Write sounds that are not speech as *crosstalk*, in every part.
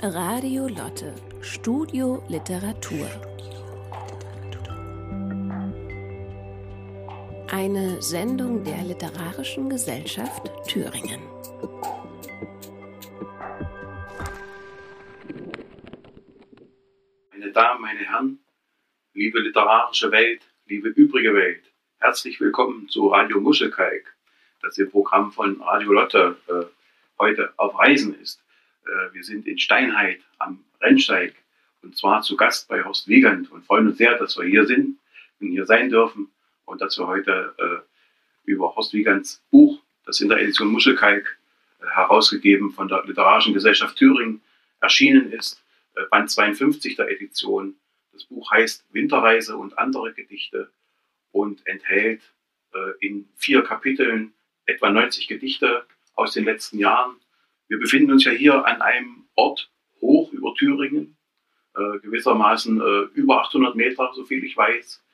Radio Lotte, Studio Literatur. Eine Sendung der Literarischen Gesellschaft Thüringen. Meine Damen, meine Herren, liebe literarische Welt, liebe übrige Welt, herzlich willkommen zu Radio Muschelkalk, das im Programm von Radio Lotte äh, heute auf Reisen ist. Äh, wir sind in Steinheit am Rennsteig und zwar zu Gast bei Horst Wiegand und freuen uns sehr, dass wir hier sind und hier sein dürfen und dass wir heute äh, über Horst Wiegands Buch, das in der Edition Muschelkalk äh, herausgegeben von der Literarischen Gesellschaft Thüringen erschienen ist, äh, Band 52 der Edition. Das Buch heißt Winterreise und andere Gedichte und enthält äh, in vier Kapiteln etwa 90 Gedichte aus den letzten Jahren wir befinden uns ja hier an einem Ort hoch über Thüringen, äh, gewissermaßen äh, über 800 Meter, so viel ich weiß.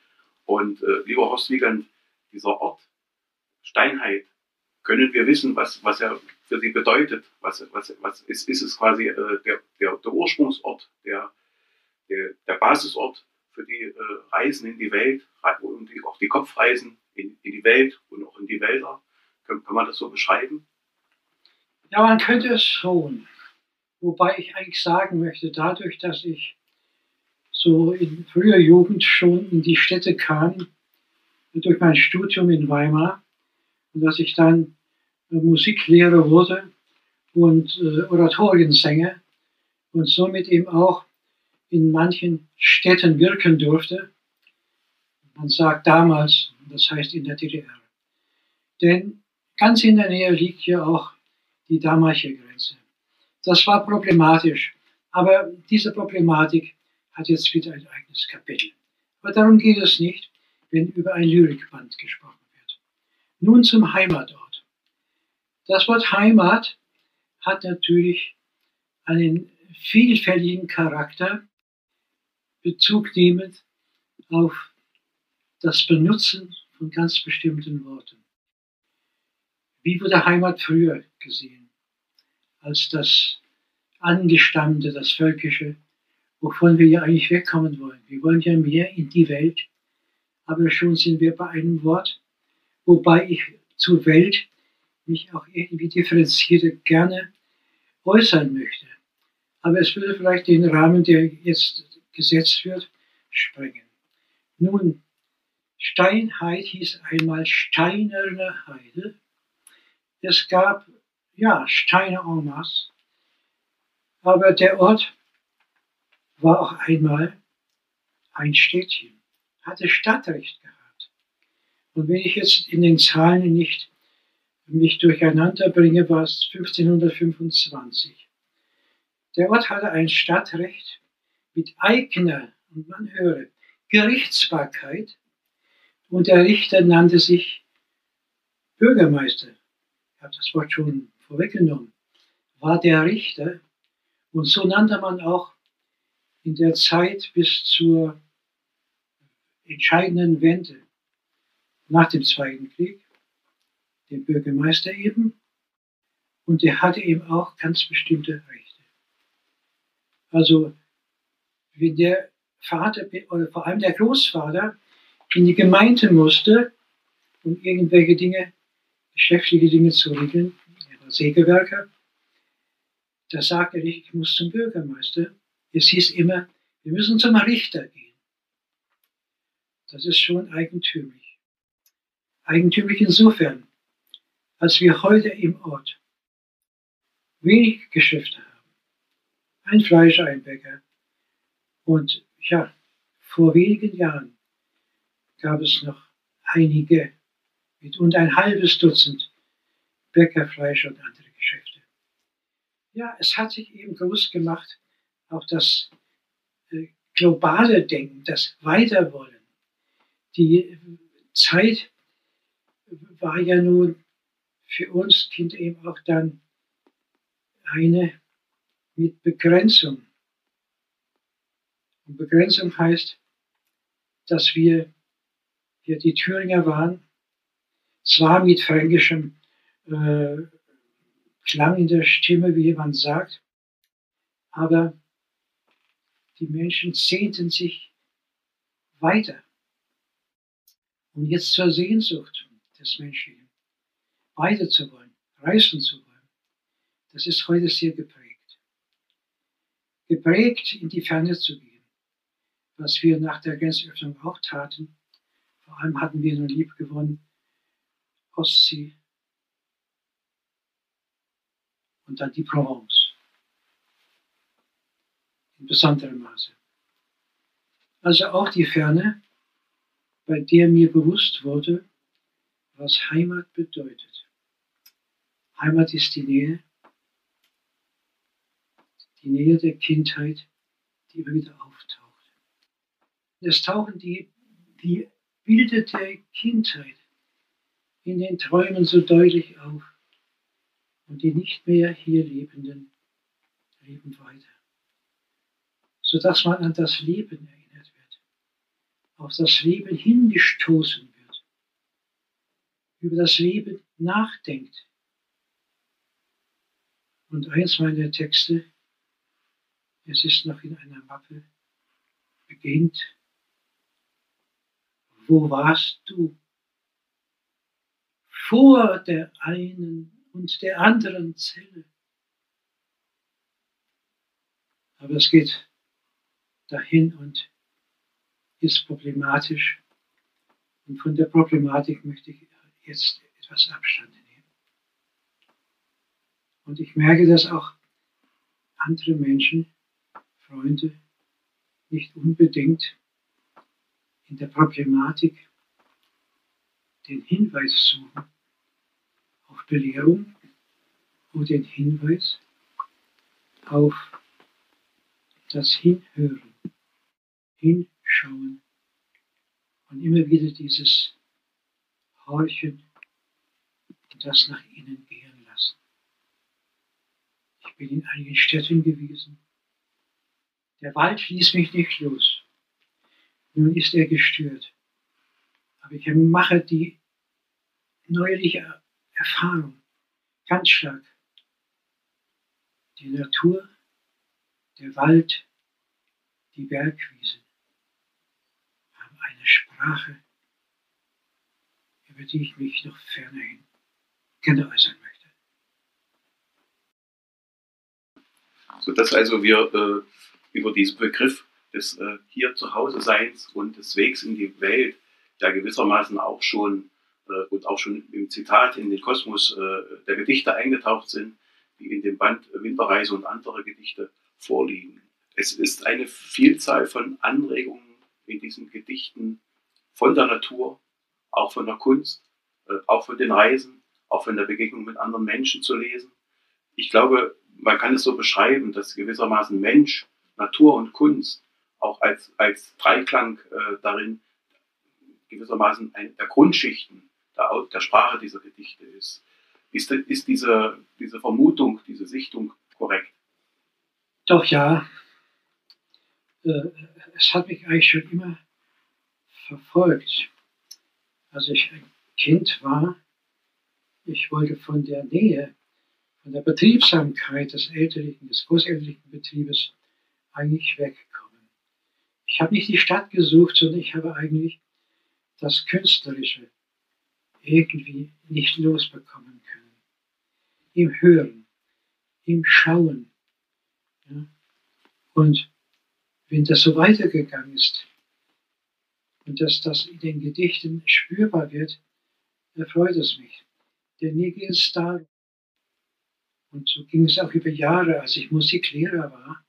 Und äh, lieber Horst Wiegand, dieser Ort, Steinheit, können wir wissen, was, was er für Sie bedeutet? Was, was, was ist, ist es quasi äh, der, der, der Ursprungsort, der, der, der Basisort für die äh, Reisen in die Welt und die, auch die Kopfreisen in, in die Welt und auch in die Wälder? Kann, kann man das so beschreiben? Ja, man könnte es schon. Wobei ich eigentlich sagen möchte, dadurch, dass ich so in früher Jugend schon in die Städte kam, durch mein Studium in Weimar, und dass ich dann äh, Musiklehrer wurde und äh, Oratoriensänger und somit eben auch in manchen Städten wirken durfte. Man sagt damals, das heißt in der DDR. Denn ganz in der Nähe liegt ja auch die damalige Grenze. Das war problematisch, aber diese Problematik hat jetzt wieder ein eigenes Kapitel. Aber darum geht es nicht, wenn über ein Lyrikband gesprochen wird. Nun zum Heimatort. Das Wort Heimat hat natürlich einen vielfältigen Charakter, Bezug nehmend auf das Benutzen von ganz bestimmten Worten. Wie wurde Heimat früher gesehen? Als das Angestammte, das Völkische, wovon wir ja eigentlich wegkommen wollen. Wir wollen ja mehr in die Welt, aber schon sind wir bei einem Wort, wobei ich zur Welt mich auch irgendwie differenziert gerne äußern möchte. Aber es würde vielleicht den Rahmen, der jetzt gesetzt wird, sprengen. Nun, Steinheit hieß einmal steinerne Heide es gab ja Steine en masse, aber der Ort war auch einmal ein Städtchen, hatte Stadtrecht gehabt. Und wenn ich jetzt in den Zahlen nicht mich durcheinander bringe, war es 1525. Der Ort hatte ein Stadtrecht mit eigener, und man höre, Gerichtsbarkeit und der Richter nannte sich Bürgermeister habe das Wort schon vorweggenommen, war der Richter. Und so nannte man auch in der Zeit bis zur entscheidenden Wende nach dem Zweiten Krieg den Bürgermeister eben. Und der hatte eben auch ganz bestimmte Rechte. Also, wenn der Vater oder vor allem der Großvater in die Gemeinde musste, um irgendwelche Dinge geschäftliche Dinge zu regeln. Er war Sägewerker. Da sagte er, ich muss zum Bürgermeister. Es hieß immer, wir müssen zum Richter gehen. Das ist schon eigentümlich. Eigentümlich insofern, als wir heute im Ort wenig Geschäfte haben. Ein Fleischer, ein Bäcker. Und ja, vor wenigen Jahren gab es noch einige und ein halbes Dutzend Bäckerfleisch und andere Geschäfte. Ja, es hat sich eben groß gemacht, auch das äh, globale Denken, das Weiterwollen. Die Zeit war ja nun für uns Kinder eben auch dann eine mit Begrenzung. Und Begrenzung heißt, dass wir, wir die Thüringer waren, zwar mit fränkischem äh, Klang in der Stimme, wie jemand sagt, Aber die Menschen sehnten sich weiter. Und jetzt zur Sehnsucht des Menschlichen. Weiter zu wollen, reisen zu wollen. Das ist heute sehr geprägt. Geprägt, in die Ferne zu gehen. Was wir nach der Grenzöffnung auch taten. Vor allem hatten wir nur lieb gewonnen, Ostsee und dann die Provence. In besonderem Maße. Also auch die Ferne, bei der mir bewusst wurde, was Heimat bedeutet. Heimat ist die Nähe, die Nähe der Kindheit, die immer wieder auftaucht. Es tauchen die, die Bilder der Kindheit in den Träumen so deutlich auf und die nicht mehr hier Lebenden leben weiter, sodass man an das Leben erinnert wird, auf das Leben hingestoßen wird, über das Leben nachdenkt. Und eins meiner Texte, es ist noch in einer Mappe, beginnt, wo warst du? Vor der einen und der anderen Zelle. Aber es geht dahin und ist problematisch. Und von der Problematik möchte ich jetzt etwas Abstand nehmen. Und ich merke, dass auch andere Menschen, Freunde, nicht unbedingt in der Problematik den Hinweis suchen, auf Belehrung oder den Hinweis auf das Hinhören, Hinschauen und immer wieder dieses Horchen und das nach innen gehen lassen. Ich bin in einigen Städten gewesen. Der Wald ließ mich nicht los. Nun ist er gestört. Aber ich mache die neuliche Erfahrung, ganz stark. Die Natur, der Wald, die Bergwiese haben eine Sprache, über die ich mich noch fernerhin gerne äußern möchte. Sodass also wir äh, über diesen Begriff des äh, Hier zu Hause Seins und des Wegs in die Welt ja gewissermaßen auch schon und auch schon im Zitat in den Kosmos äh, der Gedichte eingetaucht sind, die in dem Band Winterreise und andere Gedichte vorliegen. Es ist eine Vielzahl von Anregungen in diesen Gedichten von der Natur, auch von der Kunst, äh, auch von den Reisen, auch von der Begegnung mit anderen Menschen zu lesen. Ich glaube, man kann es so beschreiben, dass gewissermaßen Mensch, Natur und Kunst auch als, als Dreiklang äh, darin gewissermaßen ein, der Grundschichten der, der Sprache dieser Gedichte ist. Ist, ist diese, diese Vermutung, diese Sichtung korrekt? Doch ja. Äh, es hat mich eigentlich schon immer verfolgt. Als ich ein Kind war, ich wollte von der Nähe, von der Betriebsamkeit des elterlichen, des großelterlichen Betriebes eigentlich wegkommen. Ich habe nicht die Stadt gesucht, sondern ich habe eigentlich das Künstlerische irgendwie nicht losbekommen können. Im Hören, im Schauen. Ja? Und wenn das so weitergegangen ist und dass das in den Gedichten spürbar wird, erfreut es mich. Denn mir es darum, und so ging es auch über Jahre, als ich Musiklehrer war,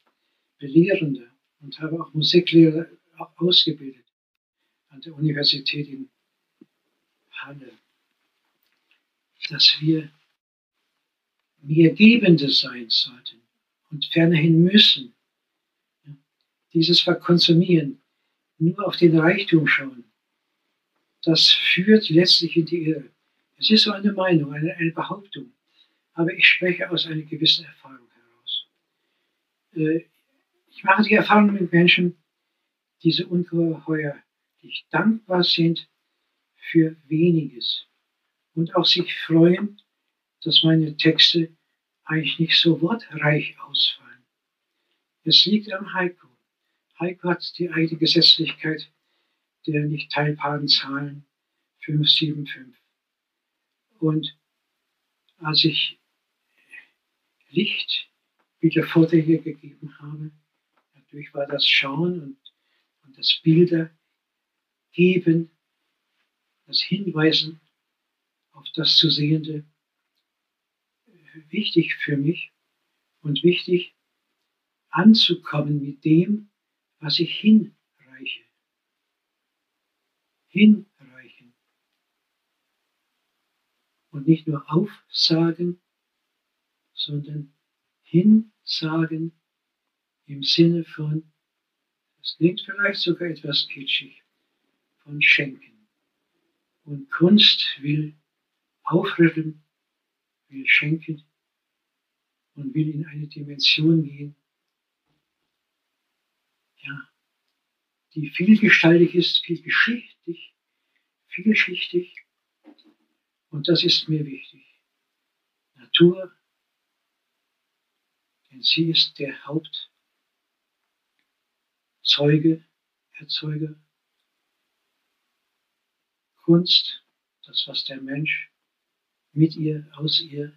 Belehrender und habe auch Musiklehrer ausgebildet an der Universität in Halle, dass wir mehr Gebende sein sollten und fernerhin müssen. Dieses Verkonsumieren, nur auf den Reichtum schauen, das führt letztlich in die Irre. Es ist so eine Meinung, eine, eine Behauptung, aber ich spreche aus einer gewissen Erfahrung heraus. Äh, ich mache die Erfahrung mit Menschen, die so ungeheuer wirklich dankbar sind für weniges und auch sich freuen, dass meine Texte eigentlich nicht so wortreich ausfallen. Es liegt am Haiku. Haiku hat die eigene Gesetzlichkeit der nicht teilbaren Zahlen 575. Und als ich Licht wieder Vorträge gegeben habe, natürlich war das Schauen und, und das Bilder geben, das Hinweisen auf das zu Sehende wichtig für mich und wichtig anzukommen mit dem, was ich hinreiche. Hinreichen. Und nicht nur aufsagen, sondern hinsagen im Sinne von, das klingt vielleicht sogar etwas kitschig, von schenken. Und Kunst will aufrütteln, will schenken und will in eine Dimension gehen, ja, die vielgestaltig ist, vielgeschichtig, vielschichtig. Und das ist mir wichtig. Natur, denn sie ist der Hauptzeuge, Erzeuger. Kunst, das, was der Mensch mit ihr, aus ihr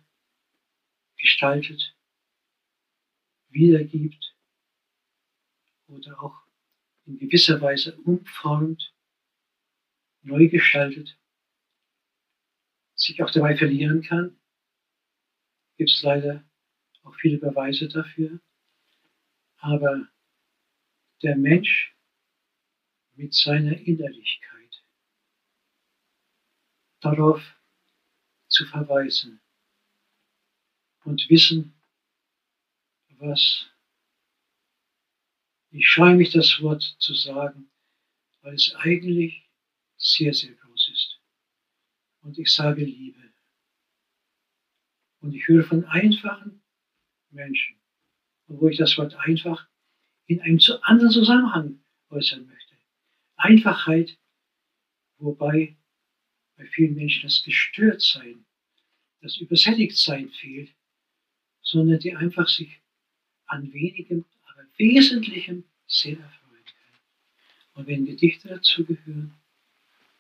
gestaltet, wiedergibt oder auch in gewisser Weise umformt, neu gestaltet, sich auch dabei verlieren kann. Gibt es leider auch viele Beweise dafür. Aber der Mensch mit seiner Innerlichkeit darauf zu verweisen und wissen, was ich scheue mich das Wort zu sagen, weil es eigentlich sehr, sehr groß ist. Und ich sage Liebe. Und ich höre von einfachen Menschen, obwohl ich das Wort einfach in einem zu anderen Zusammenhang äußern möchte. Einfachheit, wobei bei vielen Menschen das Gestörtsein, das Übersättigtsein fehlt, sondern die einfach sich an wenigem Wesentlichem sehr erfreuen können. Und wenn Gedichte dazu gehören,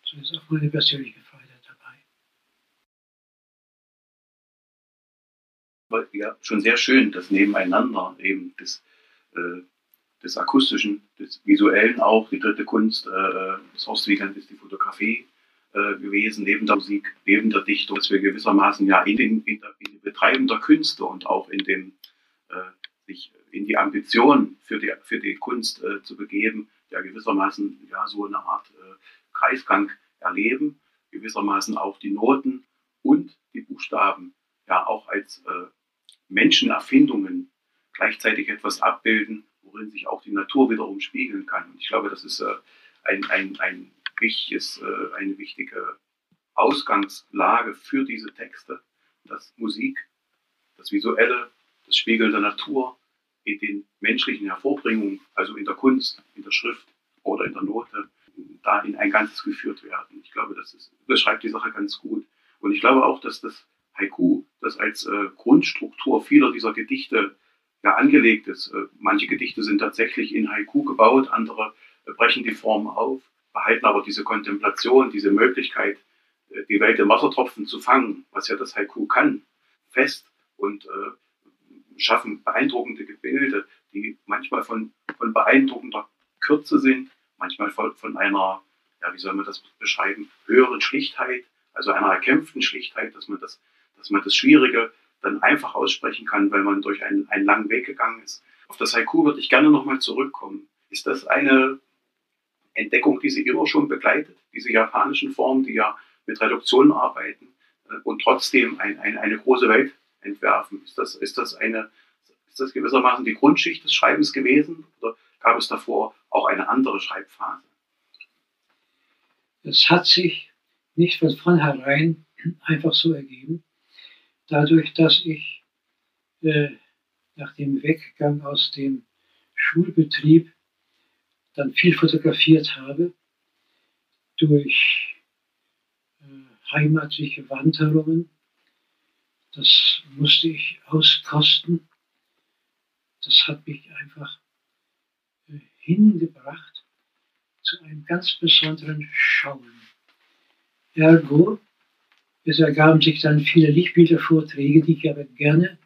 so ist auch meine persönliche Freude dabei. Ja, schon sehr schön, das Nebeneinander eben des, äh, des Akustischen, des Visuellen auch, die dritte Kunst, äh, das Horstwiegand ist die Fotografie äh, gewesen, neben der Musik, neben der Dichtung, dass wir gewissermaßen ja in, den, in, der, in dem Betreiben der Künste und auch in dem äh, sich in die Ambition für die, für die Kunst äh, zu begeben, ja gewissermaßen ja so eine Art äh, Kreisgang erleben, gewissermaßen auch die Noten und die Buchstaben ja auch als äh, Menschenerfindungen gleichzeitig etwas abbilden, worin sich auch die Natur wiederum spiegeln kann. Und ich glaube, das ist äh, ein, ein, ein wichtiges, äh, eine wichtige Ausgangslage für diese Texte, dass Musik, das Visuelle, das Spiegel der Natur in den menschlichen Hervorbringungen, also in der Kunst, in der Schrift oder in der Note, da in ein Ganzes geführt werden. Ich glaube, das ist, beschreibt die Sache ganz gut. Und ich glaube auch, dass das Haiku, das als äh, Grundstruktur vieler dieser Gedichte ja angelegt ist. Äh, manche Gedichte sind tatsächlich in Haiku gebaut, andere äh, brechen die Form auf, behalten aber diese Kontemplation, diese Möglichkeit, äh, die Welt im Wassertropfen zu fangen, was ja das Haiku kann, fest und äh, schaffen beeindruckende Gebilde, die manchmal von, von beeindruckender Kürze sind, manchmal von, von einer, ja, wie soll man das beschreiben, höheren Schlichtheit, also einer erkämpften Schlichtheit, dass man das, dass man das Schwierige dann einfach aussprechen kann, weil man durch einen, einen langen Weg gegangen ist. Auf das Haiku würde ich gerne nochmal zurückkommen. Ist das eine Entdeckung, die Sie immer schon begleitet, diese japanischen Formen, die ja mit Reduktionen arbeiten äh, und trotzdem ein, ein, eine große Welt entwerfen? Ist das, ist das eine, ist das gewissermaßen die Grundschicht des Schreibens gewesen oder gab es davor auch eine andere Schreibphase? Es hat sich nicht von vornherein einfach so ergeben, dadurch, dass ich äh, nach dem Weggang aus dem Schulbetrieb dann viel fotografiert habe, durch äh, heimatliche Wanderungen das musste ich auskosten. das hat mich einfach äh, hingebracht zu einem ganz besonderen Schauen. Ergo, es ergaben sich dann viele Lichtbildervorträge, die ich aber gerne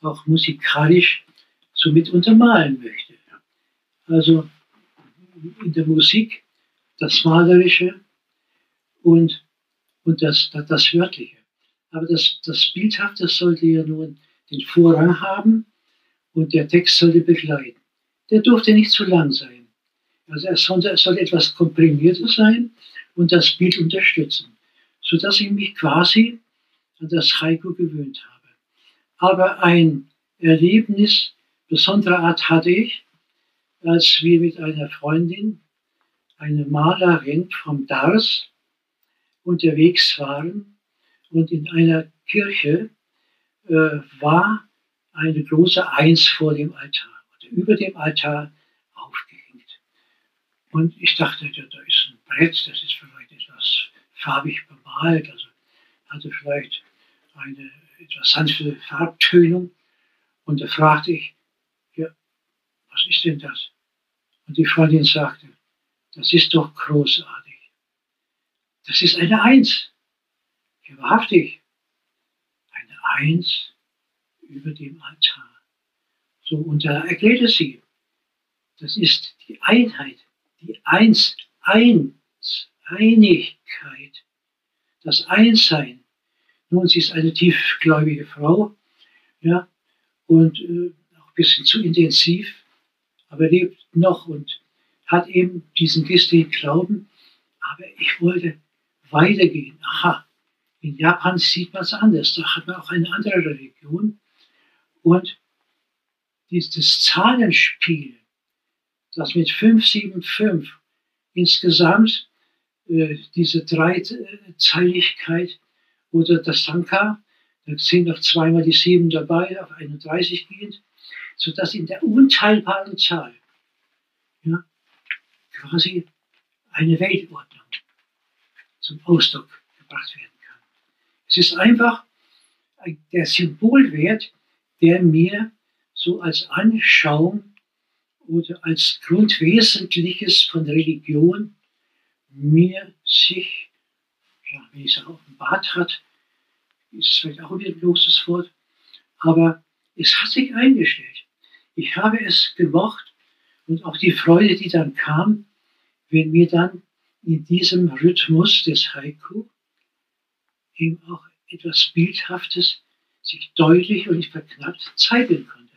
auch musikalisch somit untermalen möchte. Also in der Musik das Malerische und, und das, das, Wörtliche. Aber das, das Bildhafte sollte ja nun den Vorrang haben und der Text sollte begleiten. Der durfte nicht zu lang sein. Also es sollte, es sollte etwas komprimierter sein und das Bild unterstützen, sodass ich mich quasi an das Haiku gewöhnt habe. Aber ein Erlebnis besonderer Art hatte ich, als wir mit einer Freundin, eine Malerin vom Dars, unterwegs waren und in einer Kirche äh, war eine große Eins vor dem Altar oder über dem Altar aufgehängt. Und ich dachte, da ist ein Brett, das ist vielleicht etwas farbig bemalt, also hatte vielleicht eine etwas sanfte Farbtönung. Und da fragte ich, was ist denn das? Und die Freundin sagte, das ist doch großartig. Das ist eine Eins. Ja, wahrhaftig. Eine Eins über dem Altar. So, und da erklärte sie, das ist die Einheit, die Eins, Eins, Einigkeit, das Einssein. Nun, sie ist eine tiefgläubige Frau, ja, und äh, auch ein bisschen zu intensiv, aber lebt noch und hat eben diesen christlichen Glauben. Aber ich wollte weitergehen. Aha, in Japan sieht man es anders. Da hat man auch eine andere Religion. Und dieses Zahlenspiel, das mit 575 insgesamt äh, diese Dreizeiligkeit oder das Sanka, da sind noch zweimal die sieben dabei, auf 31 gehend, sodass in der unteilbaren Zahl ja, quasi eine Weltordnung zum Ausdruck gebracht werden kann. Es ist einfach der Symbolwert, der mir so als Anschauung oder als Grundwesentliches von Religion mir sich, ja, wie ich es offenbart hat, ist es vielleicht auch wieder ein bloßes Wort, aber es hat sich eingestellt. Ich habe es gemocht und auch die Freude, die dann kam, wenn mir dann in diesem Rhythmus des Haiku eben auch etwas Bildhaftes sich deutlich und nicht verknappt zeigen konnte.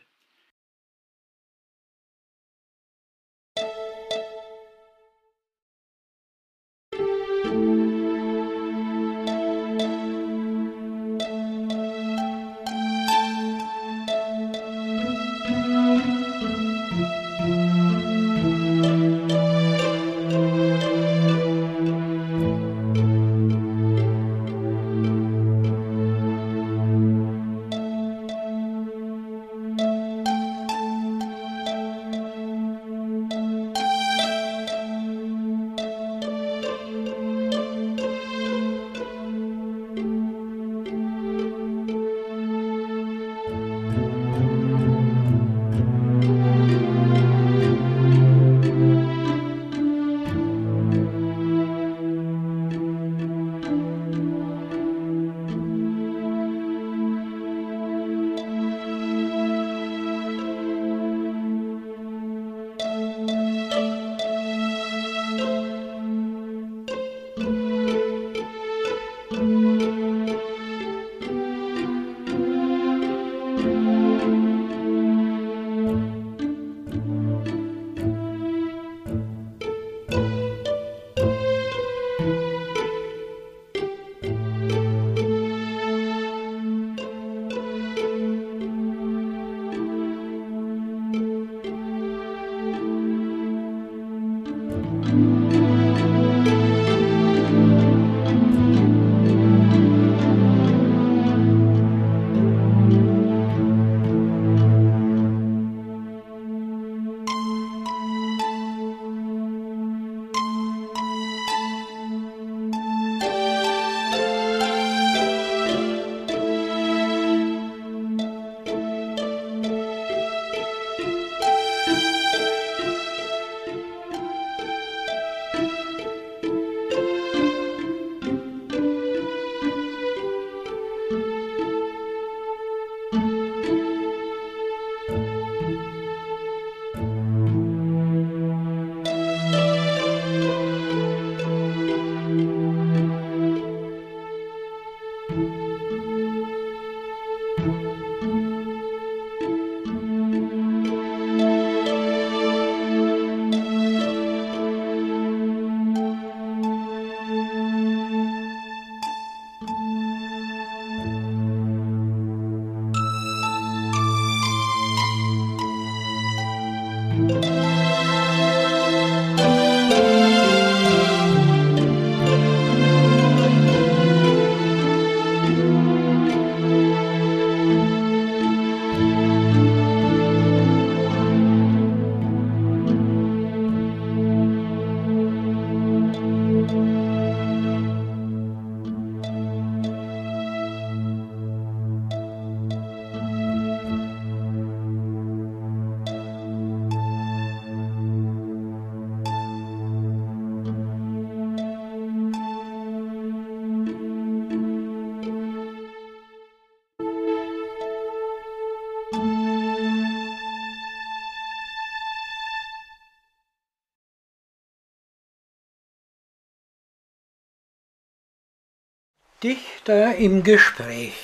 Dichter im Gespräch.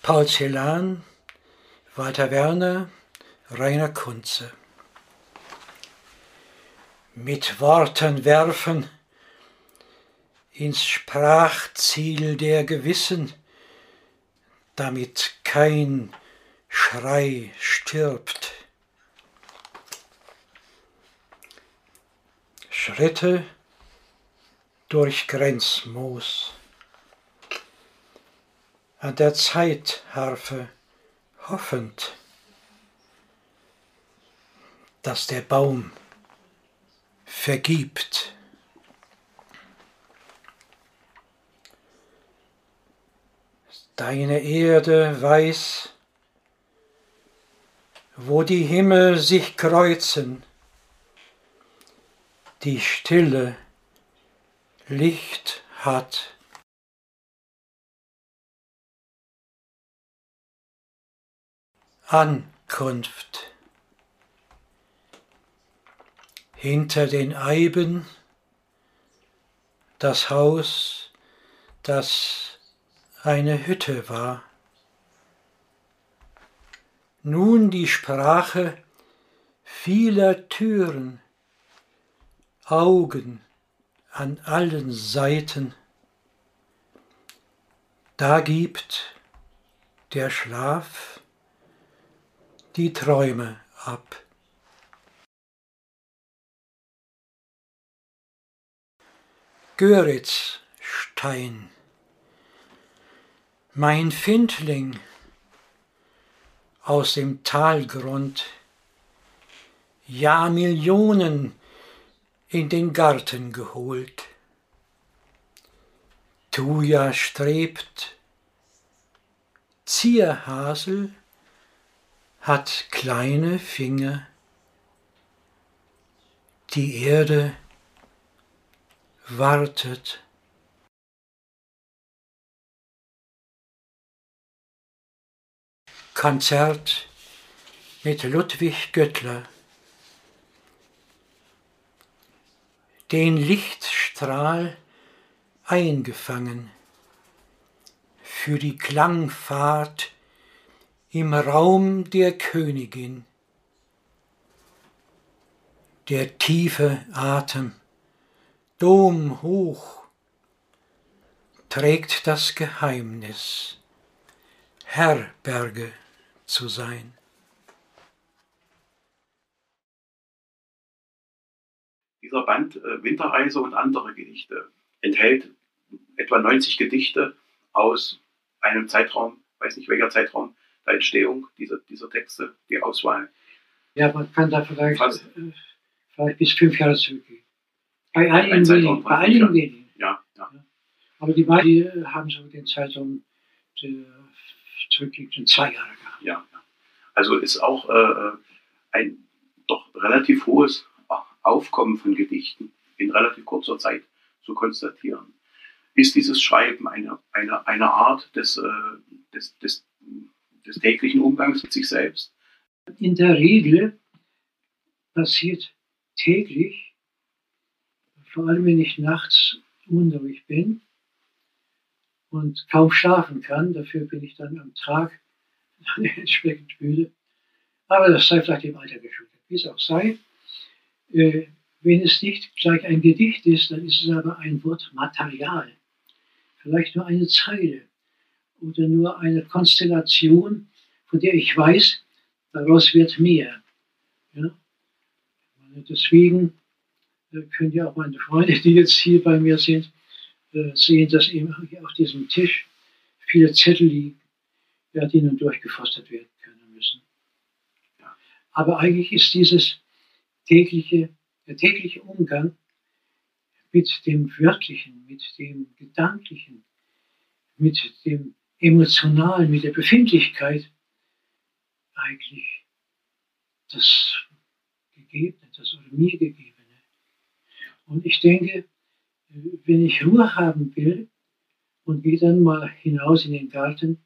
Paul Celan, Walter Werner, Rainer Kunze. Mit Worten werfen ins Sprachziel der Gewissen, damit kein Schrei stirbt. Schritte durch Grenzmoos. An der Zeitharfe hoffend, dass der Baum vergibt. Deine Erde weiß, wo die Himmel sich kreuzen, die Stille Licht hat. Ankunft. Hinter den Eiben das Haus, das eine Hütte war. Nun die Sprache vieler Türen, Augen, an allen Seiten. Da gibt der Schlaf die Träume ab. Göritzstein, mein Findling aus dem Talgrund, ja Millionen in den Garten geholt. Tuja strebt, Zierhasel hat kleine Finger, die Erde wartet. Konzert mit Ludwig Göttler den Lichtstrahl eingefangen für die Klangfahrt im Raum der Königin. Der tiefe Atem, Dom hoch, trägt das Geheimnis, Herberge zu sein. Dieser Band äh, Winterreise und andere Gedichte enthält etwa 90 Gedichte aus einem Zeitraum, weiß nicht welcher Zeitraum der Entstehung dieser, dieser Texte, die Auswahl. Ja, man kann da vielleicht, äh, vielleicht bis fünf Jahre zurückgehen. Bei einigen wenigen. Bei einigen wenigen. Ja, ja. Aber die meisten haben so den Zeitraum zurückliegenden zwei Jahre gehabt. Ja, ja. Also ist auch äh, ein doch relativ hohes Aufkommen von Gedichten in relativ kurzer Zeit zu konstatieren. Ist dieses Schreiben eine, eine, eine Art des, äh, des, des, des täglichen Umgangs mit sich selbst? In der Regel passiert täglich, vor allem wenn ich nachts unruhig bin und kaum schlafen kann, dafür bin ich dann am Tag *laughs* entsprechend müde. Aber das sei vielleicht dem Alter geschuldet, wie es auch sei. Äh, wenn es nicht gleich ein Gedicht ist, dann ist es aber ein Wortmaterial. Vielleicht nur eine Zeile oder nur eine Konstellation, von der ich weiß, daraus wird mehr. Ja? Deswegen äh, können ja auch meine Freunde, die jetzt hier bei mir sind, äh, sehen, dass eben auf diesem Tisch viele Zettel liegen, ja, die nun durchgefostert werden können müssen. Aber eigentlich ist dieses tägliche, der tägliche Umgang mit dem Wörtlichen, mit dem Gedanklichen, mit dem Emotionalen, mit der Befindlichkeit eigentlich das Gegebene, das oder mir Gegebene. Und ich denke, wenn ich Ruhe haben will und gehe dann mal hinaus in den Garten,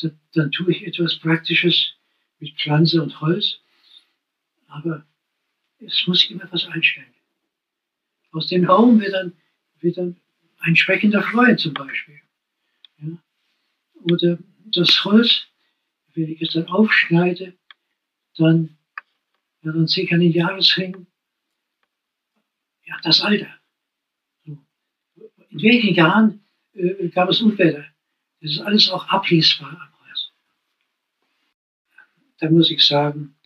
dann, dann tue ich etwas Praktisches mit Pflanze und Holz aber es muss sich immer was einstellen. Aus dem Baum wird dann wieder ein sprechender Freund zum Beispiel. Ja? Oder das Holz, wenn ich es dann aufschneide, dann, ja, dann sehe ich an den Jahresringen, ja, das Alter. In welchen Jahren äh, gab es Unwetter? Das ist alles auch ablesbar am Holz. Da muss ich sagen,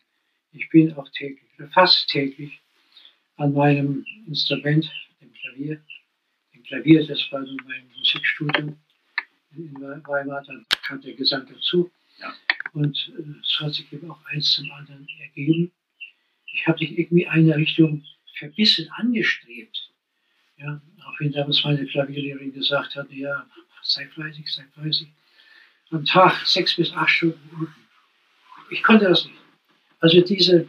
ich bin auch täglich, fast täglich an meinem Instrument, dem Klavier. Dem Klavier, das war nun mein Musikstudium in Weimar, dann kam der Gesang dazu. Ja. Und äh, es hat sich eben auch eins zum anderen ergeben. Ich habe nicht irgendwie eine Richtung verbissen angestrebt. Ja, auch wenn damals meine Klavierlehrerin gesagt hat, ja, sei fleißig, sei fleißig. Am Tag sechs bis acht Stunden üben. Ich konnte das nicht. Also diese,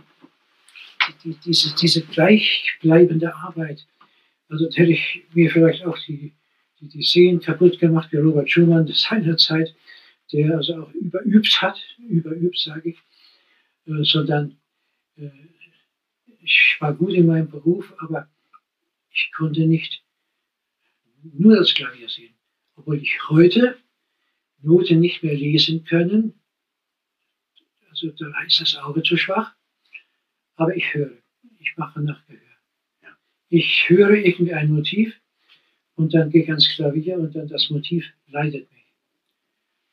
die, diese, diese gleichbleibende Arbeit, also hätte ich mir vielleicht auch die, die, die Seen kaputt gemacht, wie Robert Schumann seinerzeit, der also auch überübt hat, überübt sage ich, äh, sondern äh, ich war gut in meinem Beruf, aber ich konnte nicht nur das Klavier sehen, obwohl ich heute Noten nicht mehr lesen können. Also da ist das Auge zu schwach, aber ich höre, ich mache nach Gehör. Ich höre irgendwie ein Motiv und dann gehe ich ans Klavier und dann das Motiv leitet mich.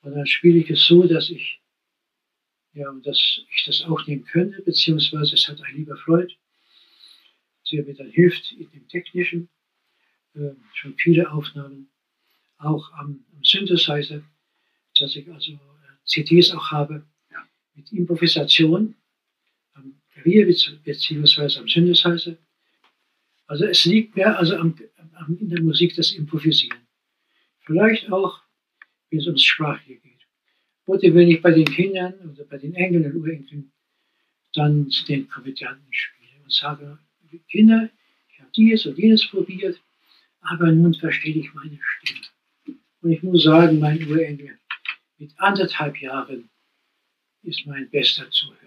Und dann spiele ich es so, dass ich, ja, dass ich das aufnehmen könnte, beziehungsweise es hat ein lieber Freund, der mir dann hilft in dem Technischen, äh, schon viele Aufnahmen, auch am, am, Synthesizer, dass ich also äh, CDs auch habe ja. Mit Improvisation am Klavier beziehungsweise am Synthesizer. Also es liegt mir also am, am, in der Musik das Improvisieren. Vielleicht auch wenn es ums Sprachliche geht. Oder wenn ich bei den Kindern oder bei den Enkeln und Urenkeln dann den Komödianten spiele und sage, Kinder, ich habe dies und jenes probiert, aber nun verstehe ich meine Stimme. Und ich muss sagen, mein Urenkel mit anderthalb Jahren ist mein bester Zuhörer.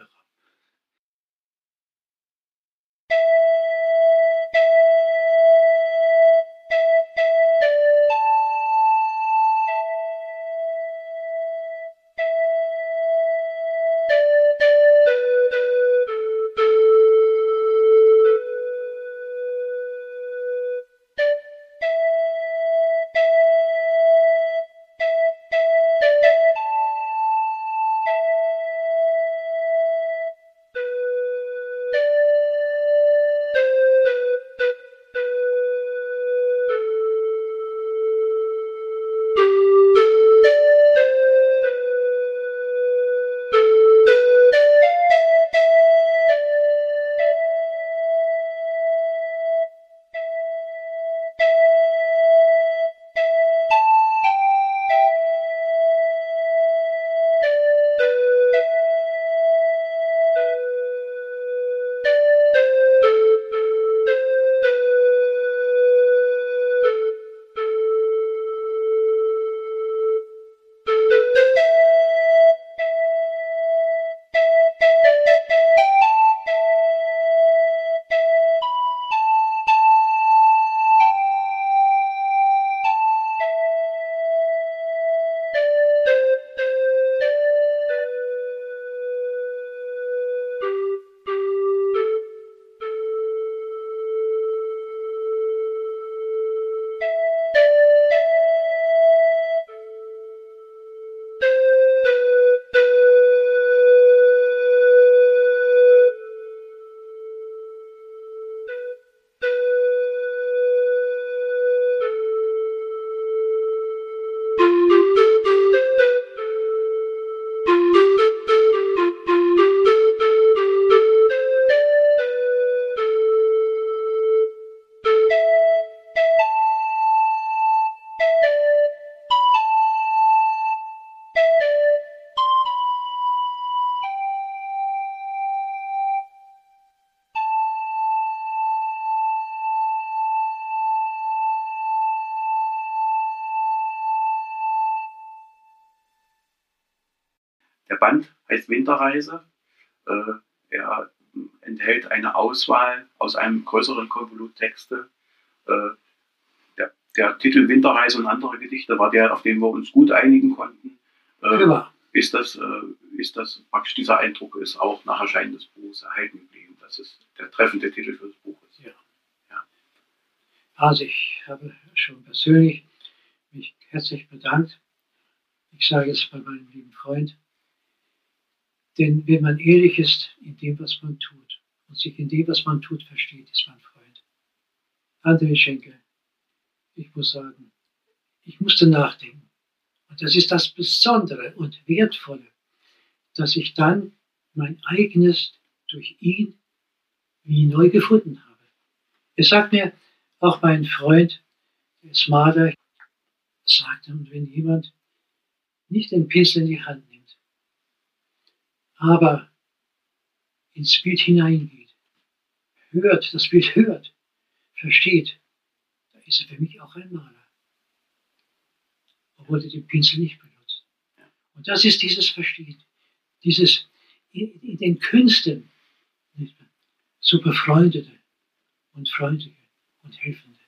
Winterreise. Äh, er enthält eine Auswahl aus einem größeren Konvolut Texte. Äh, der der Titel Winterreise und andere Gedichte war der, auf den wir uns gut einigen konnten. Äh, Ja, ist das, äh, ist das praktisch dieser Eindruck ist auch nach Erscheinen des Buches erhalten geblieben, dass es der treffende Titel für das Buch ist. also ich habe schon persönlich mich herzlich bedankt. Ich sage es bei meinem lieben Freund. Denn wenn man ehrlich ist in dem, was man tut und sich in dem, was man tut, versteht, ist man Freund. André Schenkel, ich muss sagen, ich musste nachdenken. Und das ist das Besondere und Wertvolle, dass ich dann mein eigenes durch ihn wie neu gefunden habe. Es sagt mir auch mein Freund, der ist sagte, und wenn jemand nicht den Pinsel in die Hand aber ins Bild hineingeht, hört, das Bild hört, versteht, da ist er für mich auch ein Maler. Obwohl er den Pinsel nicht benutzt. Und das ist dieses Verstehen, dieses in, den Künsten so befreundete und freundliche und helfende.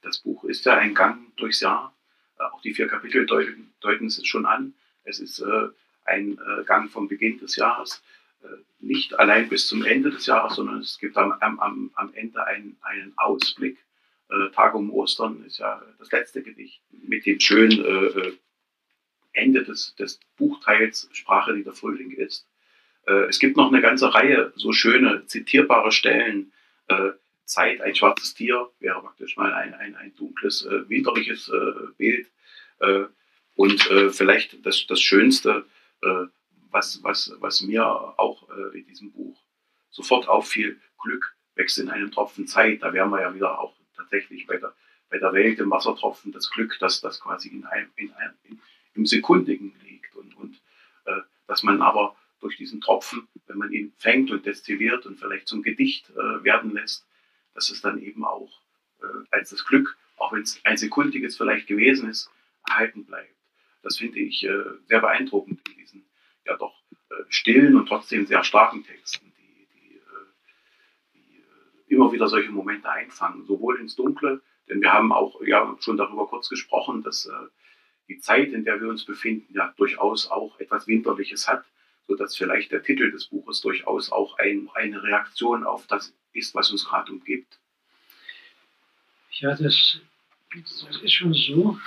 Das Buch ist ja ein Gang durchs Jahr. Auch die vier Kapitel deuten, deuten es schon an. Es ist äh, ein Gang vom Beginn des Jahres, äh, nicht allein bis zum Ende des Jahres, sondern es gibt am, am, am Ende einen, einen Ausblick. Äh, Tag um Ostern ist ja das letzte Gedicht mit dem schönen äh, Ende des, des Buchteils Sprache, die der Frühling ist. Es gibt noch eine ganze Reihe so schöne zitierbare Stellen. Zeit, ein schwarzes Tier wäre praktisch mal ein, ein, ein dunkles, äh, winterliches äh, Bild. Äh, und vielleicht das, das Schönste, was, was, was mir auch äh, in diesem Buch sofort auffiel, Glück wächst in einem Tropfen Zeit. Da wären wir ja wieder auch tatsächlich bei der, bei der Welt im Wassertropfen, das Glück, das, das quasi in einem, in einem, in, im Sekundigen liegt. Und, und äh, dass man aber durch diesen Tropfen, wenn man ihn fängt und destilliert und vielleicht zum Gedicht äh, werden lässt, dass es dann eben auch äh, als das Glück, auch wenn es ein sekundiges vielleicht gewesen ist, erhalten bleibt. Das finde ich äh, sehr beeindruckend in diesen ja doch äh, stillen und trotzdem sehr starken Texten, die, die, äh, die immer wieder solche Momente einfangen, sowohl ins Dunkle, denn wir haben auch ja schon darüber kurz gesprochen, dass die Zeit, in der wir uns befinden, ja durchaus auch etwas Winterliches hat, sodass vielleicht der Titel des Buches durchaus auch ein, eine Reaktion auf das ist, was uns gerade umgibt. Ja, das, das ist schon so.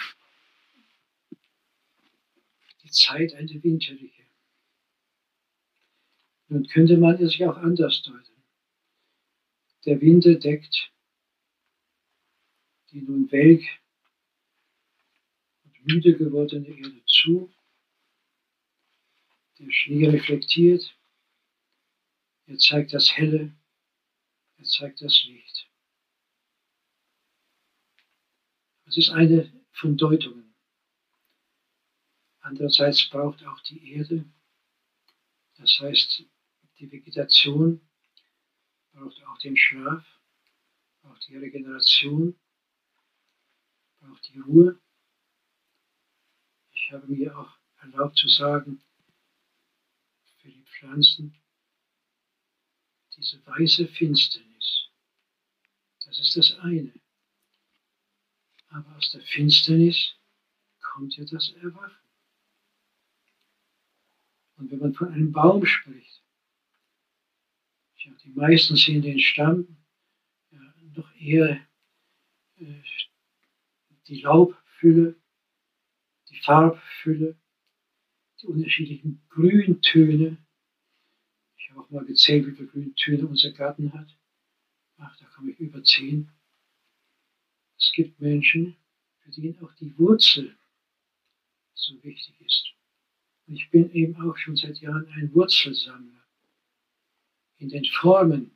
Zeit eine winterliche. Nun könnte man es ja auch anders deuten. Der Winter deckt die nun welk und müde gewordene Erde zu. Der Schnee reflektiert. Er zeigt das Helle. Er zeigt das Licht. Es ist eine von Deutungen. Andererseits braucht auch die Erde, das heißt die Vegetation, braucht auch den Schlaf, braucht die Regeneration, braucht die Ruhe. Ich habe mir auch erlaubt zu sagen, für die Pflanzen, diese weiße Finsternis, das ist das eine. Aber aus der Finsternis kommt ja das Erwachen. Und wenn man von einem Baum spricht, die meisten sehen den Stamm ja, noch eher äh, die Laubfülle, die Farbfülle, die unterschiedlichen Grüntöne. Ich habe auch mal gezählt, wie viele Grüntöne unser Garten hat. Ach, da komme ich über zehn. Es gibt Menschen, für die auch die Wurzel so wichtig ist. Und ich bin eben auch schon seit Jahren ein Wurzelsammler. In den Formen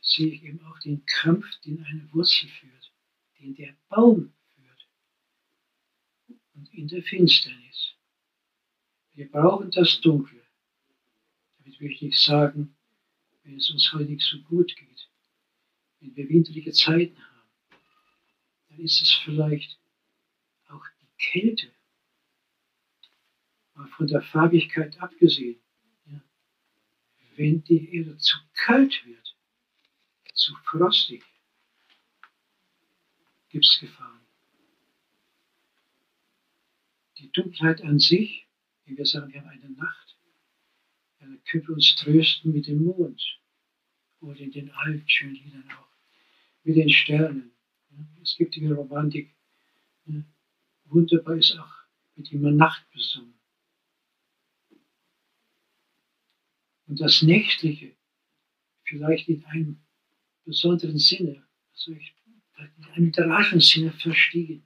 sehe ich eben auch den Kampf, den eine Wurzel führt, den der Baum führt. Und in der Finsternis. Wir brauchen das Dunkle. Damit will ich nicht sagen, wenn es uns heute nicht so gut geht, wenn wir winterliche Zeiten haben dann ist es vielleicht auch die Kälte, mal von der Farbigkeit abgesehen. Ja. Wenn die Erde zu kalt wird, zu frostig, gibt es Gefahren. Die Dunkelheit an sich, wie wir sagen, wir haben eine Nacht, ja, dann können wir uns trösten mit dem Mond oder in den alten schönen Liedern auch, mit den Sternen. Ja. Es gibt die Romantik, ja. wunderbar ist auch, wird immer Nacht besungen. Und das Nächtliche, vielleicht in einem besonderen Sinne, also ich, in einem literarischen Sinne verstehen.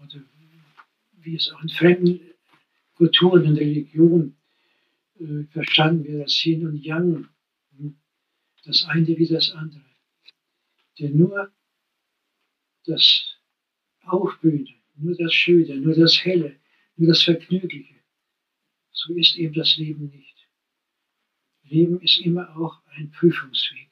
Oder wie es auch in fremden Kulturen und Religionen äh, verstanden wird, das Yin und Yang, hm, das eine wie das andere. Denn nur das Aufblühende, nur das Schöne, nur das Helle, nur das Vergnügliche, so ist eben das Leben nicht. Leben ist immer auch ein Prüfungsweg.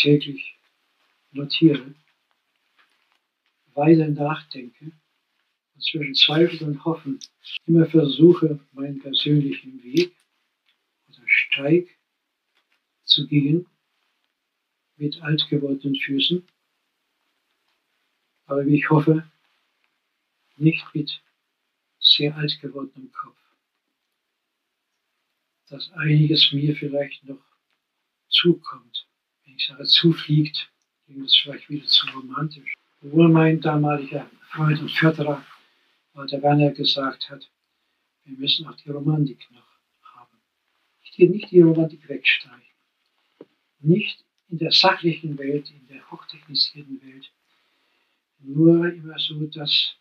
Täglich notiere, weiter nachdenke und zwischen Zweifel und Hoffen immer versuche, meinen persönlichen Weg oder Steig zu gehen mit alt gewordenen Füßen, aber wie ich hoffe, nicht mit sehr alt gewordenem Kopf. Dass einiges mir vielleicht noch zukommt ich sage, zufliegt, klingt das vielleicht wieder zu romantisch. Obwohl mein damaliger Freund und Förderer, Walter Werner, gesagt hat, wir müssen auch die Romantik noch haben. Ich will nicht die Romantik wegstreichen. Nicht in der sachlichen Welt, in der hochtechnisierten Welt, nur immer so das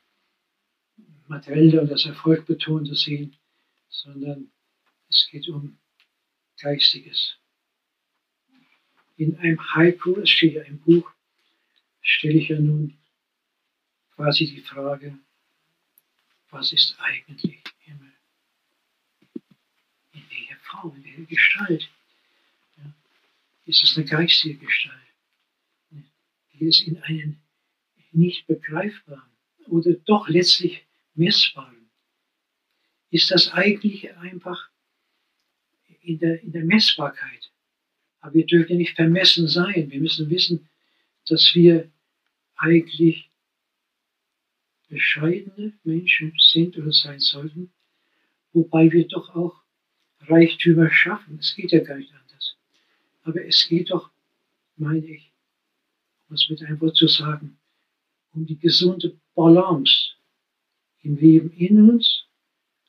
Materielle und das Erfolg betonte sehen, sondern es geht um Geistiges in einem Haiku, es steht ja im Buch, stelle ich ja nun quasi die Frage, was ist eigentlich Himmel? In welcher Form, in welcher Gestalt? Ja. Ist es eine geistige Gestalt? Geht es in einen nicht begreifbaren oder doch letztlich messbaren? Ist das eigentlich einfach in der, in der Messbarkeit? Aber wir dürfen nicht vermessen sein. Wir müssen wissen, dass wir eigentlich bescheidene Menschen sind oder sein sollten, wobei wir doch auch Reichtümer schaffen. Es geht ja gar nicht anders. Aber es geht doch, meine ich, um es mit einem Wort zu sagen, um die gesunde Balance im Leben in uns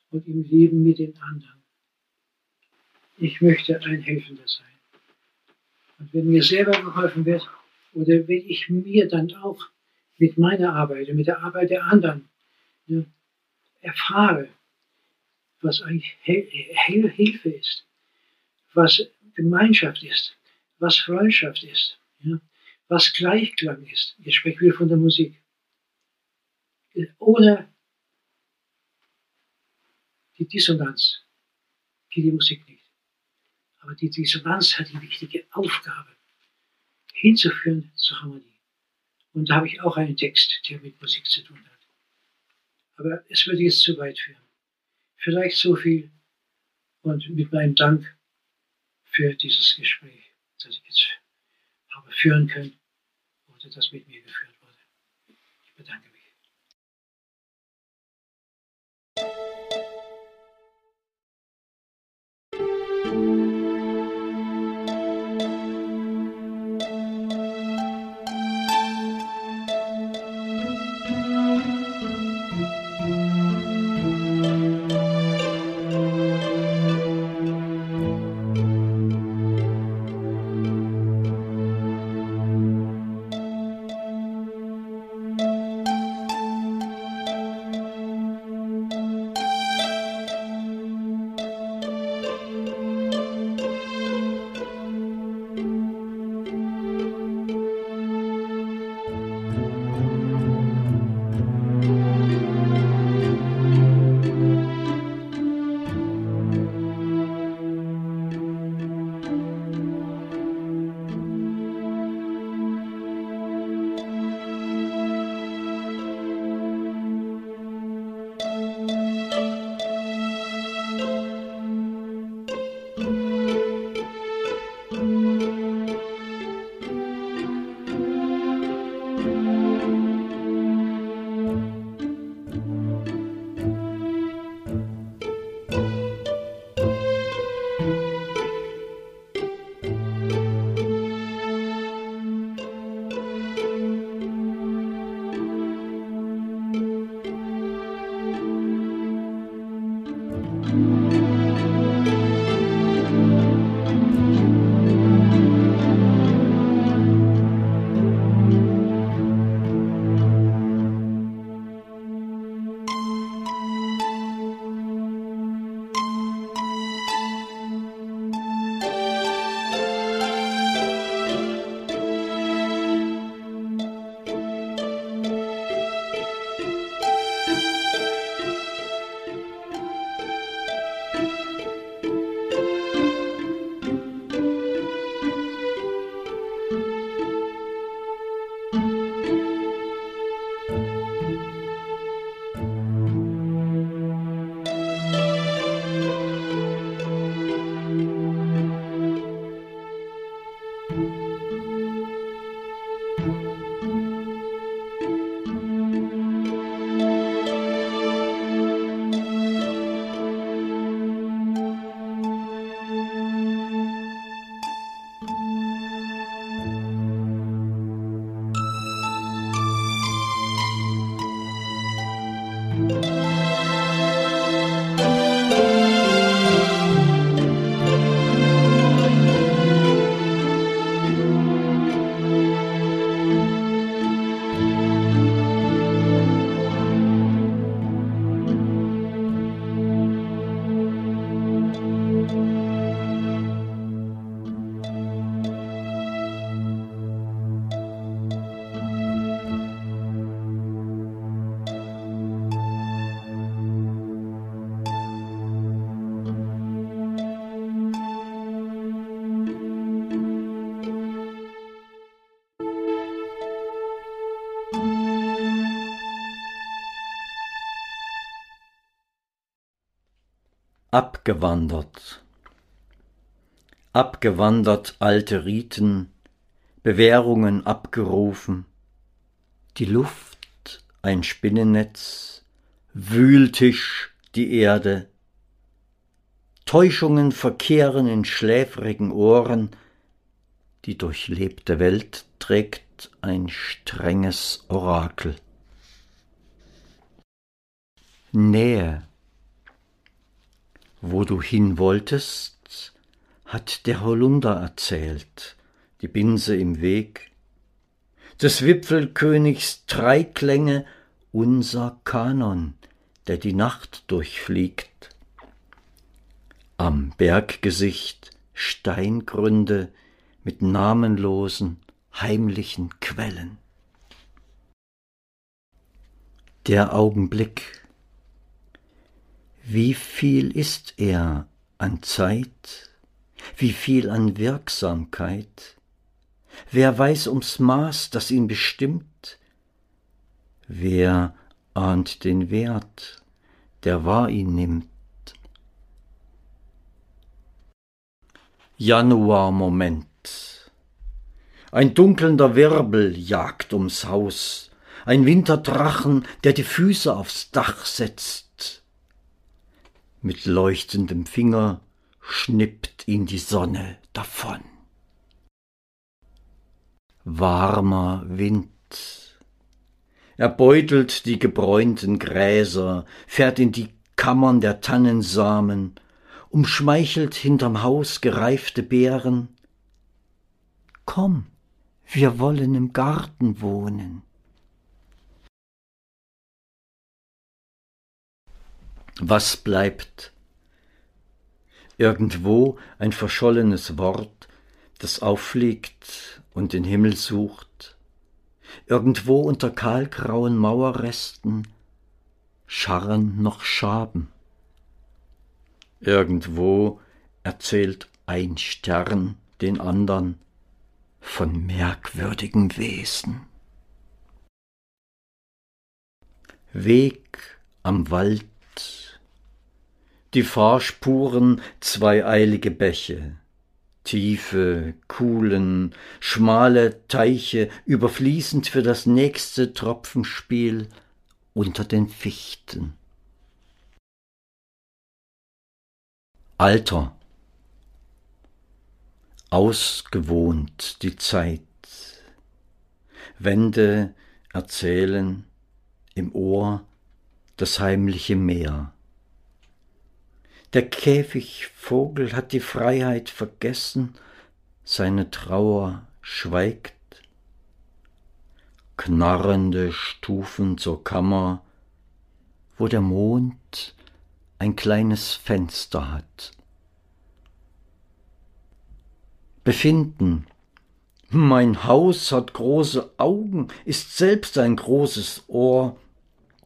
und im Leben mit den anderen. Ich möchte ein Helfender sein. Und wenn mir selber geholfen wird, oder wenn ich mir dann auch mit meiner Arbeit und mit der Arbeit der anderen ne, erfahre, was eigentlich Hel Hilfe ist, was Gemeinschaft ist, was Freundschaft ist, ja, was Gleichklang ist. Jetzt spreche ich wieder von der Musik. Ohne die Dissonanz geht die Musik nicht. Aber die Dissonanz hat die wichtige Aufgabe, hinzuführen zur Harmonie. Und da habe ich auch einen Text, der mit Musik zu tun hat. Aber es würde jetzt zu weit führen. Vielleicht so viel und mit meinem Dank für dieses Gespräch, das ich jetzt habe führen können oder das mit mir geführt Abgewandert. Abgewandert alte Riten, Bewährungen abgerufen, die Luft ein Spinnennetz, Wühltisch die Erde, Täuschungen verkehren in schläfrigen Ohren, die durchlebte Welt trägt ein strenges Orakel. Nähe wo du hin wolltest, hat der Holunder erzählt, die Binse im Weg. Des Wipfelkönigs Dreiklänge unser Kanon, der die Nacht durchfliegt. Am Berggesicht Steingründe mit namenlosen, heimlichen Quellen. Der Augenblick wie viel ist er an Zeit, wie viel an Wirksamkeit? Wer weiß ums Maß, das ihn bestimmt? Wer ahnt den Wert, der wahr ihn nimmt? Januarmoment. Ein dunkelnder Wirbel jagt ums Haus, ein Winterdrachen, der die Füße aufs Dach setzt, mit leuchtendem Finger schnippt ihn die Sonne davon. Warmer Wind. Er beutelt die gebräunten Gräser, fährt in die Kammern der Tannensamen, umschmeichelt hinterm Haus gereifte Beeren. Komm, wir wollen im Garten wohnen. Was bleibt? Irgendwo ein verschollenes Wort, das auffliegt und den Himmel sucht. Irgendwo unter kahlgrauen Mauerresten scharren noch Schaben. Irgendwo erzählt ein Stern den andern von merkwürdigen Wesen. Weg am Wald die Fahrspuren zwei eilige Bäche, tiefe, Kuhlen, schmale Teiche, überfließend für das nächste Tropfenspiel unter den Fichten. Alter, ausgewohnt die Zeit, Wände erzählen im Ohr das heimliche Meer. Der Käfigvogel hat die Freiheit vergessen, seine Trauer schweigt. Knarrende Stufen zur Kammer, wo der Mond ein kleines Fenster hat. Befinden. Mein Haus hat große Augen, ist selbst ein großes Ohr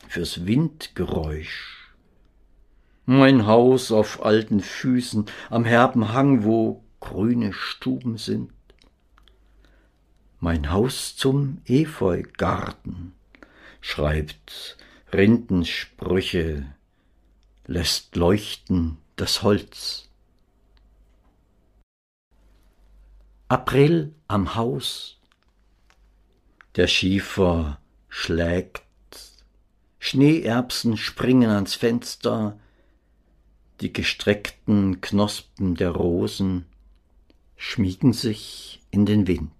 fürs Windgeräusch mein Haus auf alten Füßen am herben Hang, wo grüne Stuben sind. Mein Haus zum Efeugarten schreibt Rindensprüche, lässt leuchten das Holz. April am Haus. Der Schiefer schlägt, Schneeerbsen springen ans Fenster, die gestreckten Knospen der Rosen schmiegen sich in den Wind.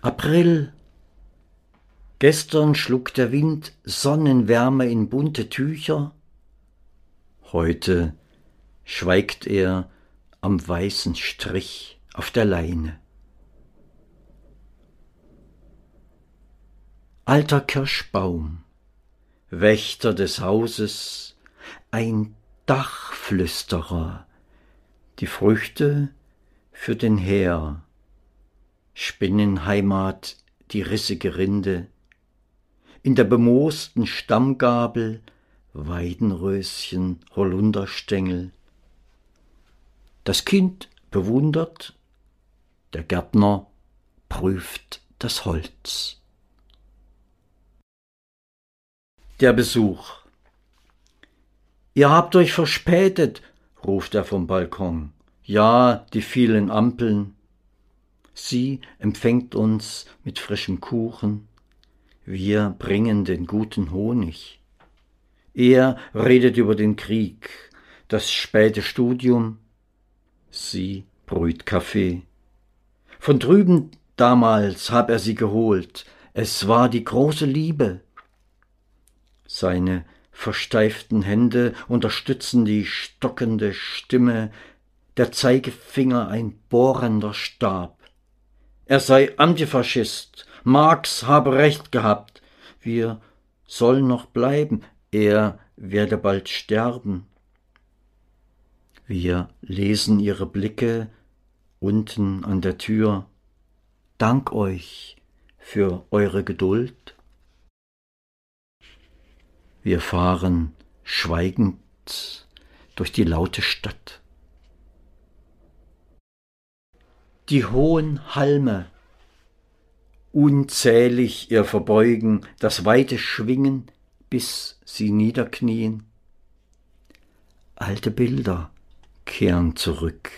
April. Gestern schlug der Wind Sonnenwärme in bunte Tücher, heute schweigt er am weißen Strich auf der Leine. Alter Kirschbaum, Wächter des Hauses, ein Dachflüsterer, die Früchte für den Heer, Spinnenheimat die rissige Rinde, in der bemoosten Stammgabel Weidenröschen, Holunderstängel. Das Kind bewundert, der Gärtner prüft das Holz. Der Besuch. Ihr habt euch verspätet, ruft er vom Balkon. Ja, die vielen Ampeln. Sie empfängt uns mit frischem Kuchen. Wir bringen den guten Honig. Er redet über den Krieg, das späte Studium. Sie brüht Kaffee. Von drüben damals hab er sie geholt. Es war die große Liebe. Seine versteiften Hände unterstützen die stockende Stimme, der Zeigefinger ein bohrender Stab. Er sei Antifaschist, Marx habe recht gehabt, wir sollen noch bleiben, er werde bald sterben. Wir lesen ihre Blicke unten an der Tür. Dank euch für eure Geduld. Wir fahren schweigend durch die laute Stadt. Die hohen Halme, unzählig ihr Verbeugen, das weite Schwingen, bis sie niederknien. Alte Bilder kehren zurück,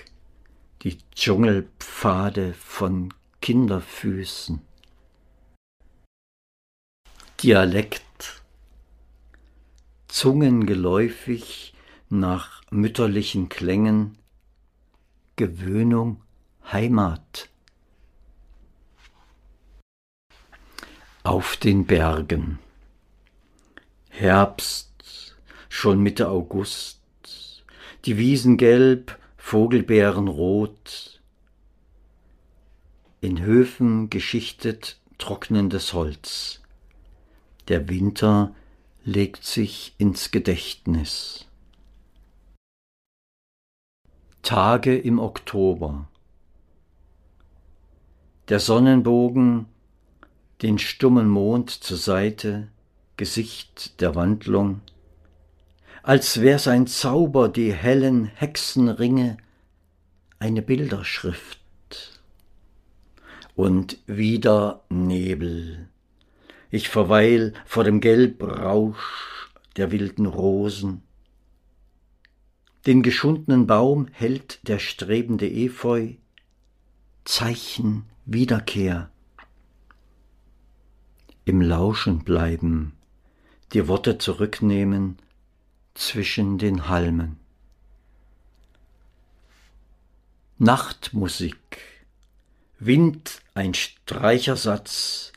die Dschungelpfade von Kinderfüßen. Dialekt zungengeläufig nach mütterlichen Klängen, Gewöhnung, Heimat. Auf den Bergen. Herbst, schon Mitte August, die Wiesen gelb, Vogelbeeren rot, in Höfen geschichtet trocknendes Holz. Der Winter legt sich ins Gedächtnis. Tage im Oktober. Der Sonnenbogen, den stummen Mond zur Seite, Gesicht der Wandlung, als wär sein Zauber die hellen Hexenringe eine Bilderschrift. Und wieder Nebel, ich verweil vor dem Gelbrausch der wilden Rosen. Den geschundenen Baum hält der strebende Efeu, Zeichen Wiederkehr. Im Lauschen bleiben, die Worte zurücknehmen zwischen den Halmen. Nachtmusik, Wind ein Streichersatz,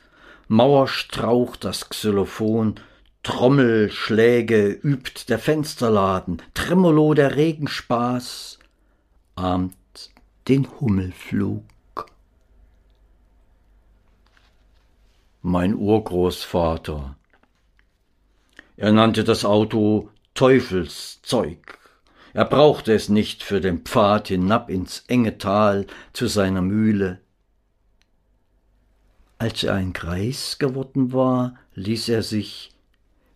Mauerstrauch das Xylophon, Trommelschläge übt der Fensterladen, Tremolo der Regenspaß, ahmt den Hummelflug. Mein Urgroßvater. Er nannte das Auto Teufelszeug. Er brauchte es nicht für den Pfad hinab ins enge Tal zu seiner Mühle. Als er ein Greis geworden war, ließ er sich,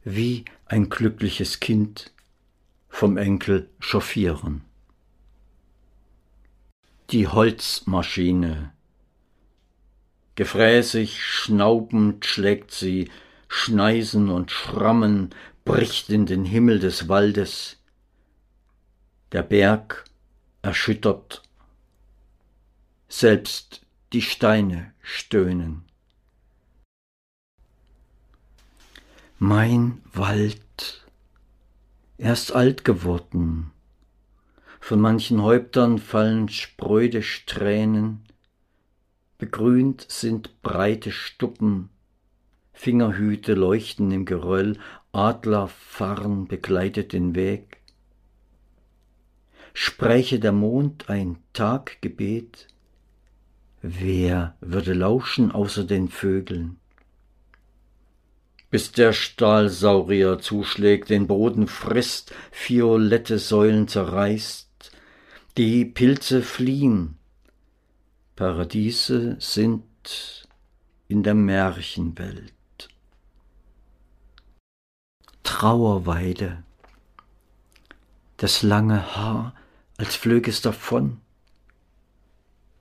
wie ein glückliches Kind, vom Enkel chauffieren. Die Holzmaschine. Gefräßig, schnaubend schlägt sie, Schneisen und Schrammen bricht in den Himmel des Waldes. Der Berg erschüttert, selbst die Steine stöhnen. Mein Wald, er ist alt geworden, von manchen Häuptern fallen spröde Strähnen, begrünt sind breite Stuppen, Fingerhüte leuchten im Geröll, Adlerfarn begleitet den Weg. Spräche der Mond ein Taggebet, wer würde lauschen außer den Vögeln? Bis der Stahlsaurier zuschlägt, den Boden frisst, violette Säulen zerreißt, die Pilze fliehen. Paradiese sind in der Märchenwelt. Trauerweide, das lange Haar, als flög es davon,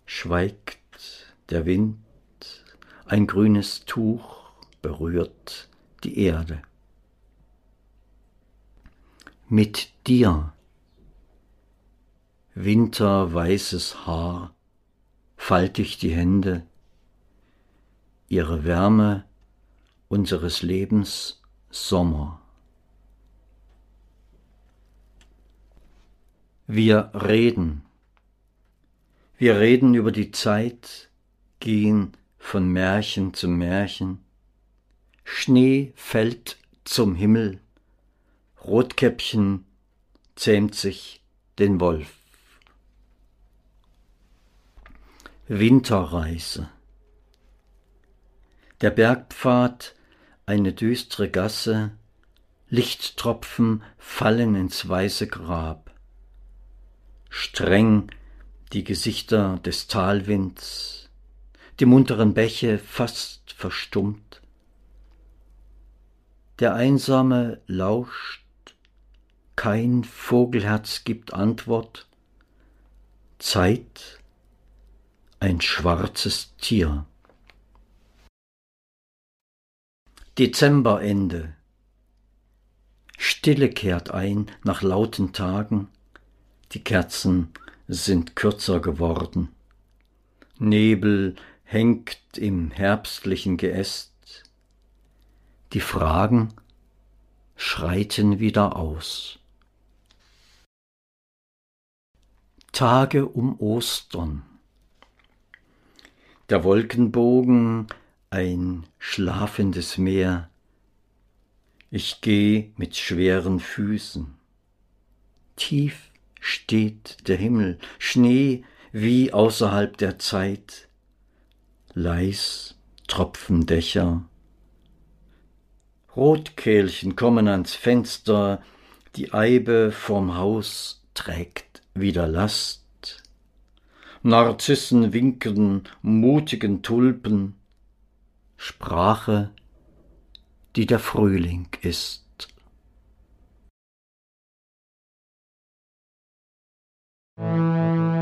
schweigt der Wind, ein grünes Tuch berührt die Erde. mit dir. Winterweißes Haar, faltig die Hände, ihre Wärme unseres Lebens Sommer. Wir reden. Wir reden über die Zeit, gehen von Märchen zu Märchen. Schnee fällt zum Himmel, Rotkäppchen zähmt sich den Wolf. Winterreise. Der Bergpfad, eine düstre Gasse, Lichttropfen fallen ins weiße Grab. Streng die Gesichter des Talwinds, die munteren Bäche fast verstummt. Der Einsame lauscht, kein Vogelherz gibt Antwort. Zeit, ein schwarzes Tier. Dezemberende. Stille kehrt ein nach lauten Tagen, die Kerzen sind kürzer geworden. Nebel hängt im herbstlichen Geäst. Die Fragen schreiten wieder aus. Tage um Ostern. Der Wolkenbogen ein schlafendes Meer. Ich geh mit schweren Füßen. Tief steht der Himmel, Schnee wie außerhalb der Zeit, leis tropfen Dächer. Rotkehlchen kommen ans Fenster, die Eibe vorm Haus trägt wieder Last. Narzissen winken mutigen Tulpen, Sprache, die der Frühling ist. You.